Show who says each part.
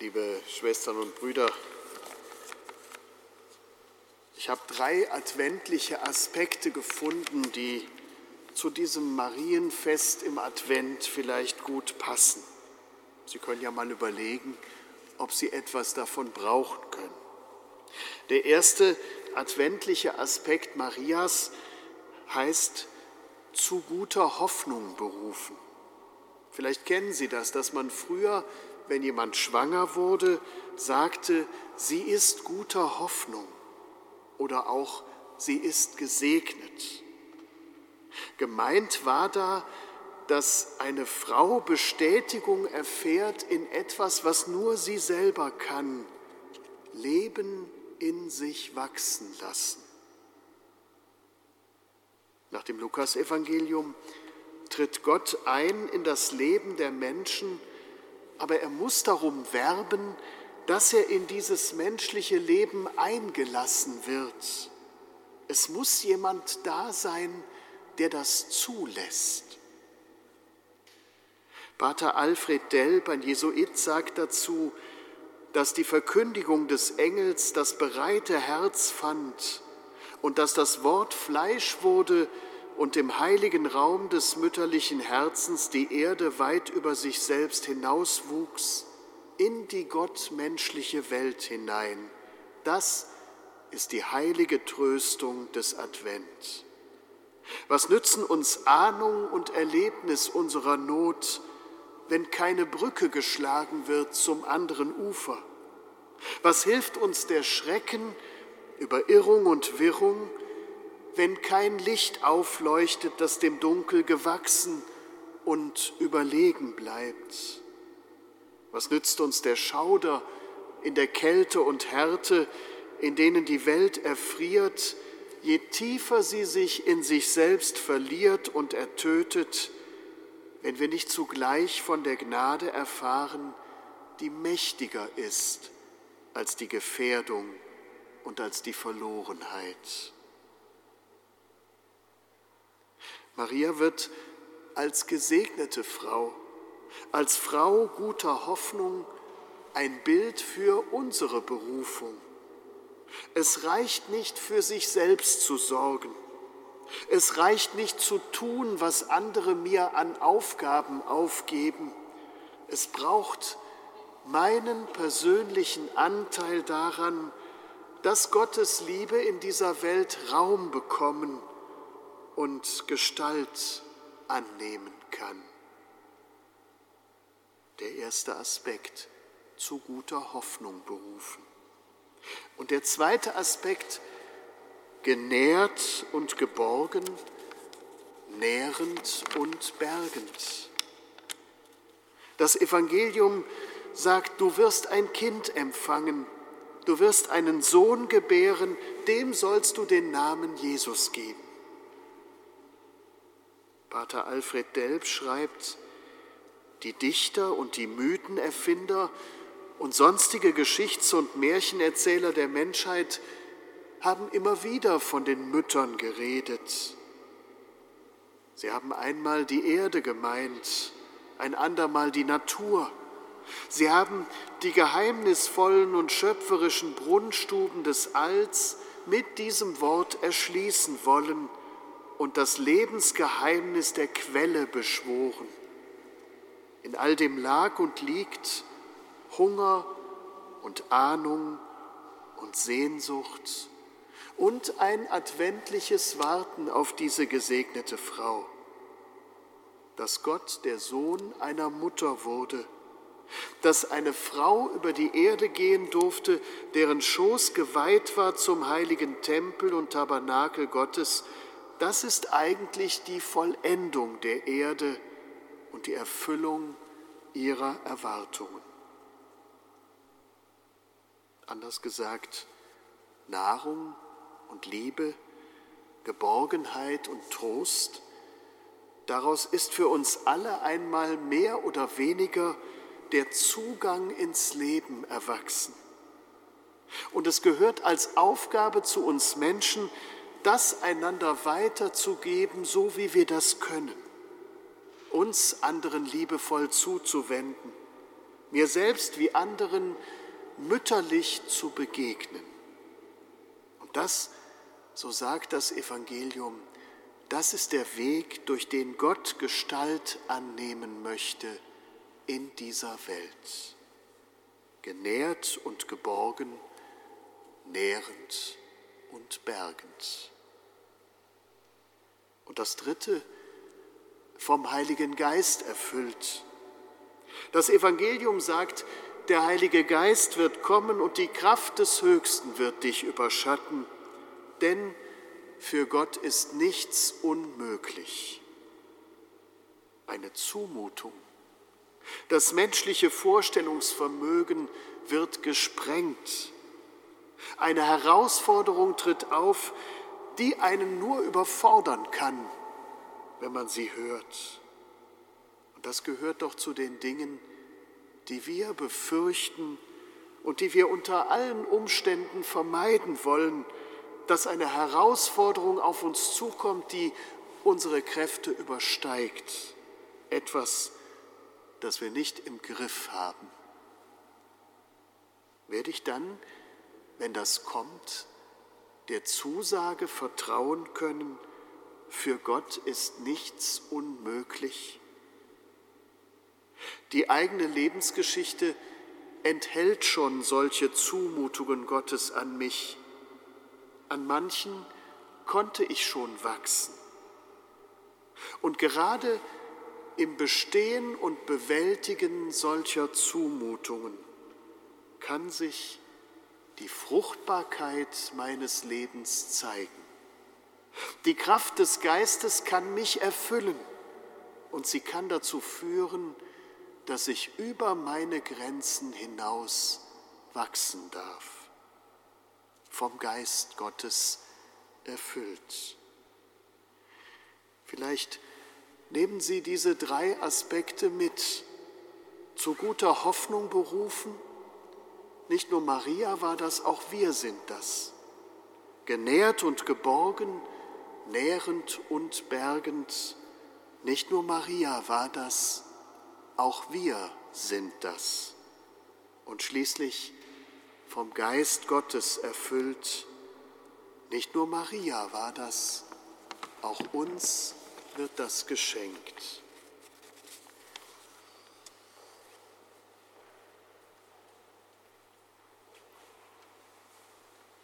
Speaker 1: liebe Schwestern und Brüder, ich habe drei adventliche Aspekte gefunden, die zu diesem Marienfest im Advent vielleicht gut passen. Sie können ja mal überlegen, ob Sie etwas davon brauchen können. Der erste adventliche Aspekt Marias heißt zu guter Hoffnung berufen. Vielleicht kennen Sie das, dass man früher, wenn jemand schwanger wurde, sagte, sie ist guter Hoffnung oder auch sie ist gesegnet. Gemeint war da, dass eine Frau Bestätigung erfährt in etwas, was nur sie selber kann, Leben in sich wachsen lassen. Nach dem Lukasevangelium tritt Gott ein in das Leben der Menschen, aber er muss darum werben, dass er in dieses menschliche Leben eingelassen wird. Es muss jemand da sein, der das zulässt. Pater Alfred Delp, ein Jesuit, sagt dazu, dass die Verkündigung des Engels das bereite Herz fand und dass das Wort Fleisch wurde und im heiligen Raum des mütterlichen Herzens die Erde weit über sich selbst hinauswuchs in die gottmenschliche Welt hinein. Das ist die heilige Tröstung des Advent. Was nützen uns Ahnung und Erlebnis unserer Not, wenn keine Brücke geschlagen wird zum anderen Ufer? Was hilft uns der Schrecken über Irrung und Wirrung, wenn kein Licht aufleuchtet, das dem Dunkel gewachsen und überlegen bleibt? Was nützt uns der Schauder in der Kälte und Härte, in denen die Welt erfriert, je tiefer sie sich in sich selbst verliert und ertötet, wenn wir nicht zugleich von der Gnade erfahren, die mächtiger ist als die Gefährdung und als die Verlorenheit. Maria wird als gesegnete Frau, als Frau guter Hoffnung ein Bild für unsere Berufung. Es reicht nicht für sich selbst zu sorgen. Es reicht nicht zu tun, was andere mir an Aufgaben aufgeben. Es braucht meinen persönlichen Anteil daran, dass Gottes Liebe in dieser Welt Raum bekommen und Gestalt annehmen kann. Der erste Aspekt, zu guter Hoffnung berufen. Und der zweite Aspekt, genährt und geborgen, nährend und bergend. Das Evangelium sagt, du wirst ein Kind empfangen, du wirst einen Sohn gebären, dem sollst du den Namen Jesus geben. Pater Alfred Delp schreibt, die Dichter und die Mythenerfinder und sonstige Geschichts- und Märchenerzähler der Menschheit haben immer wieder von den Müttern geredet. Sie haben einmal die Erde gemeint, ein andermal die Natur. Sie haben die geheimnisvollen und schöpferischen Brunnstuben des Alls mit diesem Wort erschließen wollen und das Lebensgeheimnis der Quelle beschworen. In all dem lag und liegt Hunger und Ahnung und Sehnsucht und ein adventliches Warten auf diese gesegnete Frau, dass Gott der Sohn einer Mutter wurde, dass eine Frau über die Erde gehen durfte, deren Schoß geweiht war zum heiligen Tempel und Tabernakel Gottes, das ist eigentlich die Vollendung der Erde und die Erfüllung ihrer Erwartungen. Anders gesagt, Nahrung und Liebe, Geborgenheit und Trost, daraus ist für uns alle einmal mehr oder weniger der Zugang ins Leben erwachsen. Und es gehört als Aufgabe zu uns Menschen, das einander weiterzugeben, so wie wir das können uns anderen liebevoll zuzuwenden, mir selbst wie anderen mütterlich zu begegnen. Und das, so sagt das Evangelium, das ist der Weg, durch den Gott Gestalt annehmen möchte in dieser Welt. Genährt und geborgen, nährend und bergend. Und das Dritte, vom Heiligen Geist erfüllt. Das Evangelium sagt, der Heilige Geist wird kommen und die Kraft des Höchsten wird dich überschatten, denn für Gott ist nichts unmöglich. Eine Zumutung. Das menschliche Vorstellungsvermögen wird gesprengt. Eine Herausforderung tritt auf, die einen nur überfordern kann, wenn man sie hört. Und das gehört doch zu den Dingen, die wir befürchten und die wir unter allen Umständen vermeiden wollen, dass eine Herausforderung auf uns zukommt, die unsere Kräfte übersteigt. Etwas, das wir nicht im Griff haben. Werde ich dann, wenn das kommt, der Zusage vertrauen können, für Gott ist nichts unmöglich? Die eigene Lebensgeschichte enthält schon solche Zumutungen Gottes an mich. An manchen konnte ich schon wachsen. Und gerade im Bestehen und Bewältigen solcher Zumutungen kann sich die Fruchtbarkeit meines Lebens zeigen. Die Kraft des Geistes kann mich erfüllen und sie kann dazu führen, dass ich über meine Grenzen hinaus wachsen darf, vom Geist Gottes erfüllt. Vielleicht nehmen Sie diese drei Aspekte mit, zu guter Hoffnung berufen. Nicht nur Maria war das, auch wir sind das. Genährt und geborgen, nährend und bergend. Nicht nur Maria war das, auch wir sind das. Und schließlich vom Geist Gottes erfüllt, nicht nur Maria war das, auch uns wird das geschenkt.